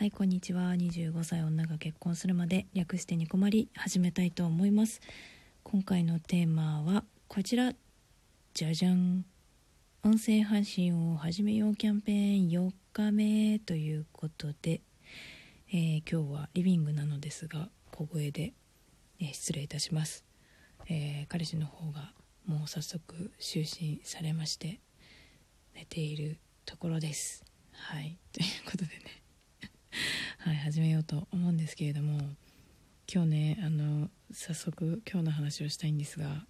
はいこんにちは。25歳女が結婚するまで略してニコマリ始めたいと思います。今回のテーマはこちら。じゃじゃん。音声配信を始めようキャンペーン4日目ということで、えー、今日はリビングなのですが小声で、えー、失礼いたします、えー、彼氏の方がもう早速就寝されまして寝ているところです。はい。ということではい始めようと思うんですけれども今日ねあの早速今日の話をしたいんですが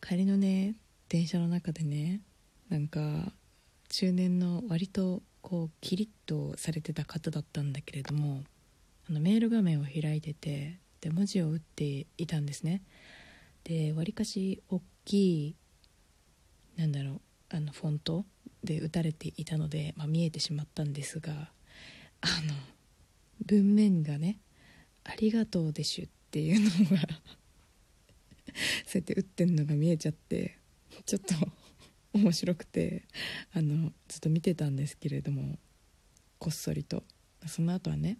帰りのね電車の中でねなんか中年の割とこうキリッとされてた方だったんだけれどもあのメール画面を開いててで文字を打っていたんですね。でわりかし大きいなんだろうあのフォントで打たれていたので、まあ、見えてしまったんですがあの文面がね「ありがとうでしゅ」っていうのが そうやって打ってんのが見えちゃってちょっと 面白くてあのずっと見てたんですけれどもこっそりと。その後はね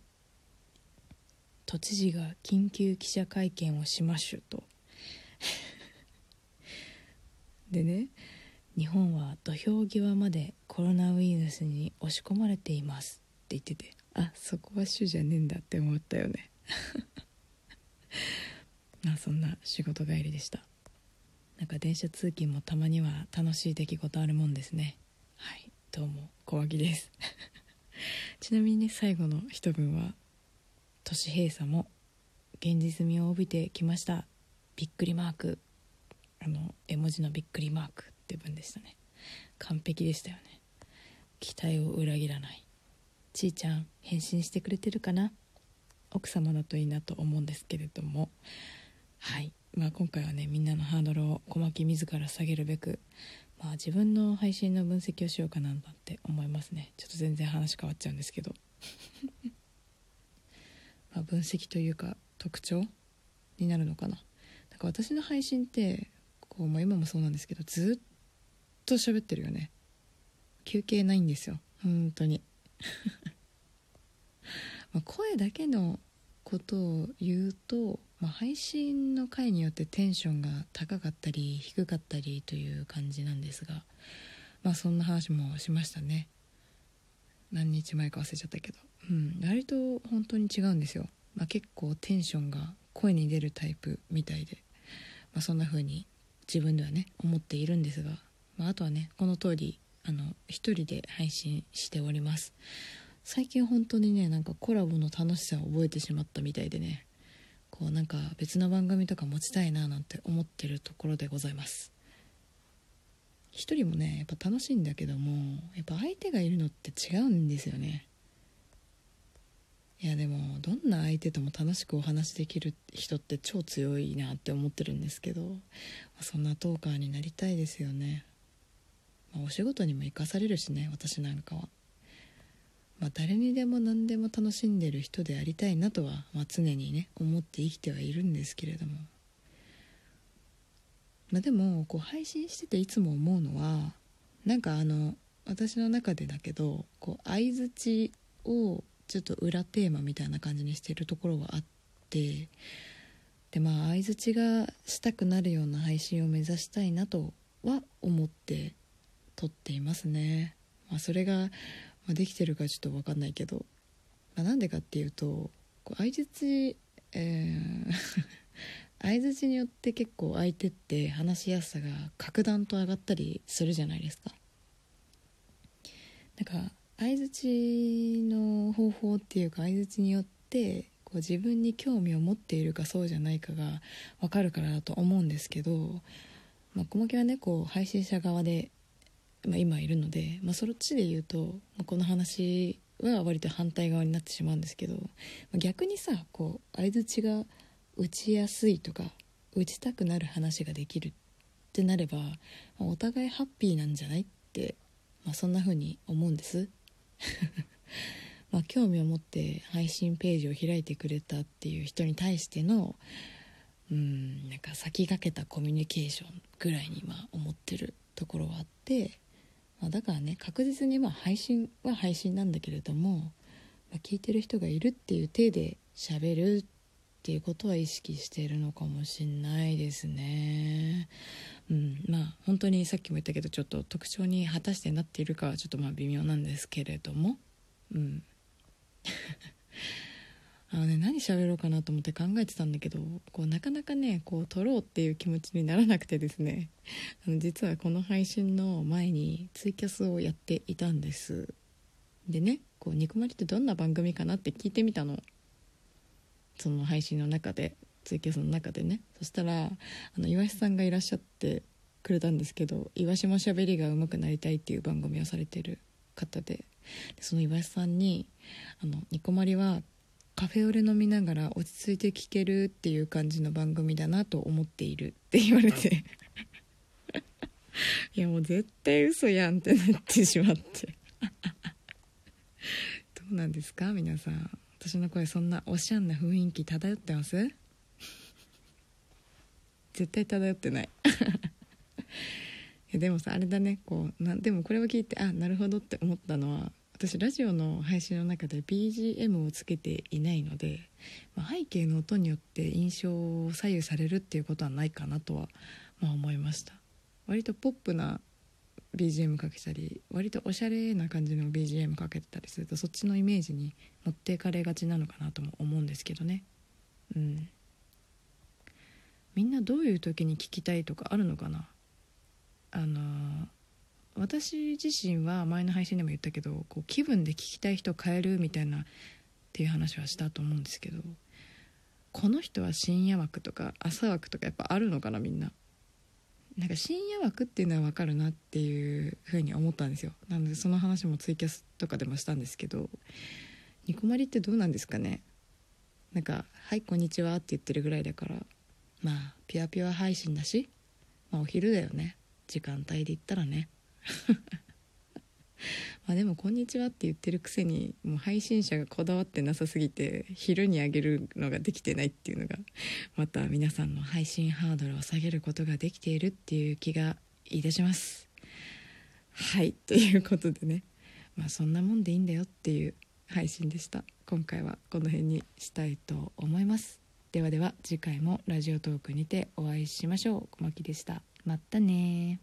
「都知事が緊急記者会見をしましゅ」と。でね日本は土俵際までコロナウイルスに押し込まれていますって言ってて。あそこは主じゃねえんだって思ったよね。ま あそんな仕事帰りでした。なんか電車通勤もたまには楽しい出来事あるもんですね。はいどうも小脇です。ちなみにね最後の一文は都市閉鎖も現実味を帯びてきました。びっくりマーク。あの絵文字のびっくりマークって文でしたね。完璧でしたよね。期待を裏切らない。ちーちゃん返信してくれてるかな？奥様だといいなと思うんですけれども。はい。まあ今回はねみんなのハードルを小牧自ら下げるべくまあ自分の配信の分析をしようかななんて思いますね。ちょっと全然話変わっちゃうんですけど。ま分析というか特徴になるのかな。なんか私の配信ってこう、まあ、今もそうなんですけどずっと喋ってるよね。休憩ないんですよ。本当に。ま声だけのことを言うと、ま、配信の回によってテンションが高かったり低かったりという感じなんですがまそんな話もしましたね。何日前か忘れちゃったけど。うん割と本当に違うんですよ、ま、結構テンションが声に出るタイプみたいで、ま、そんな風に自分ではね思っているんですが、まあ、あとはねこの通りあの一人で配信しております。最近本当にねなんかコラボの楽しさを覚えてしまったみたいでね。こうなんか別の番組とか持ちたいななんて思ってるところでございます。一人もねやっぱ楽しいんだけどもやっぱ相手がいるのって違うんですよね。いやでもどんな相手とも楽しくお話できる人って超強いなって思ってるんですけど、そんなトーカーになりたいですよね。まあ、お仕事にも生かされるしね私なんかは、まあ、誰にでも何でも楽しんでる人でありたいなとは、まあ、常にね思って生きてはいるんですけれども、まあ、でもこう配信してていつも思うのはなんかあの私の中でだけどこう相づちをちょっと裏テーマみたいな感じにしてるところがあってでまあ相づちがしたくなるような配信を目指したいなとは思って撮っていますね、まあ、それが、まできてるかちょっと分かんないけど、まあ、なんでかっていうと相づちえー 相づちによって結構相手って話しやすさが格段と上がったりするじゃないですか。だから相づちの方法っていうか相づちによってこう自分に興味を持っているかそうじゃないかが分かるからだと思うんですけど、まあ、小牧はねこう配信者側でまあ、今いるので、まあ、そっちで言うと、まあ、この話は割と反対側になってしまうんですけど、まあ、逆にさこう相づちが打ちやすいとか打ちたくなる話ができるってなれば、まあ、お互いハッピーなんじゃないって、まあ、そんな風に思うんです。まあ興味を持って配信ページを開いてくれたっていう人に対してのうんなんか先駆けたコミュニケーションぐらいに今思ってるところはあってまあ、だからね確実にまあ配信は配信なんだけれどもま聞いてる人がいるっていう体で喋るっていうことは意識しているのかもしんないですね。うん、まあ本当にさっきも言ったけどちょっと特徴に果たしてなっているかはちょっとまあ微妙なんですけれどもうん喋ろうかなと思って考えてたんだけどこうなかなかねこう撮ろうっていう気持ちにならなくてですね。あの実はこの配信の前にツイキャスをやっていたんです。でねこう「ニコマリってどんな番組かな?」って聞いてみたの。その配信の中でツイキャスの中でね。そしたらあの岩橋さんがいらっしゃってくれたんですけど「岩島しゃべりが上手くなりたい」っていう番組をされてる方で。その岩橋さんに「あのニコマリはカフェオレ飲みながら落ち着いて聴けるっていう感じの番組だなと思っているって言われて。い。やもう絶対嘘やんってなってしまって。どうなんですか皆さん。私の声そんなおしゃんな雰囲気漂ってます？絶対漂ってない。でもさあれだね。こうなでもこれを聞いてあなるほどって思ったのは私ラジオの配信の中で BGM をつけていないので、まあ、背景の音によって印象を左右されるっていうことはないかなとは、まあ、思いました。割とポップな BGM かけたり割とおしゃれな感じの BGM かけてたりするとそっちのイメージに持っていかれがちなのかなとも思うんですけどね。うん。みんなどういう時に聞きたいとかあるのかな？あのー私自身は前の配信でも言ったけどこう気分で聞きたい人を変えるみたいなっていう話はしたと思うんですけどこの人は深夜枠とか朝枠とかやっぱあるのかなみんな。なんか深夜枠っていうのは分かるなっていうふうに思ったんですよ。なのでその話もツイキャスとかでもしたんですけどニコマリってどうなんですかね。なんか「はいこんにちは」って言ってるぐらいだからまあピュアピュア配信だしまあお昼だよね。時間帯で言ったらね。まあでも「こんにちは」って言ってるくせにもう配信者がこだわってなさすぎて昼にあげるのができてないっていうのがまた皆さんの配信ハードルを下げることができているっていう気がいたします。はいということでね。まあそんなもんでいいんだよっていう配信でした。今回はこの辺にしたいと思います。ではでは次回もラジオトークにてお会いしましょう。小牧でした。またね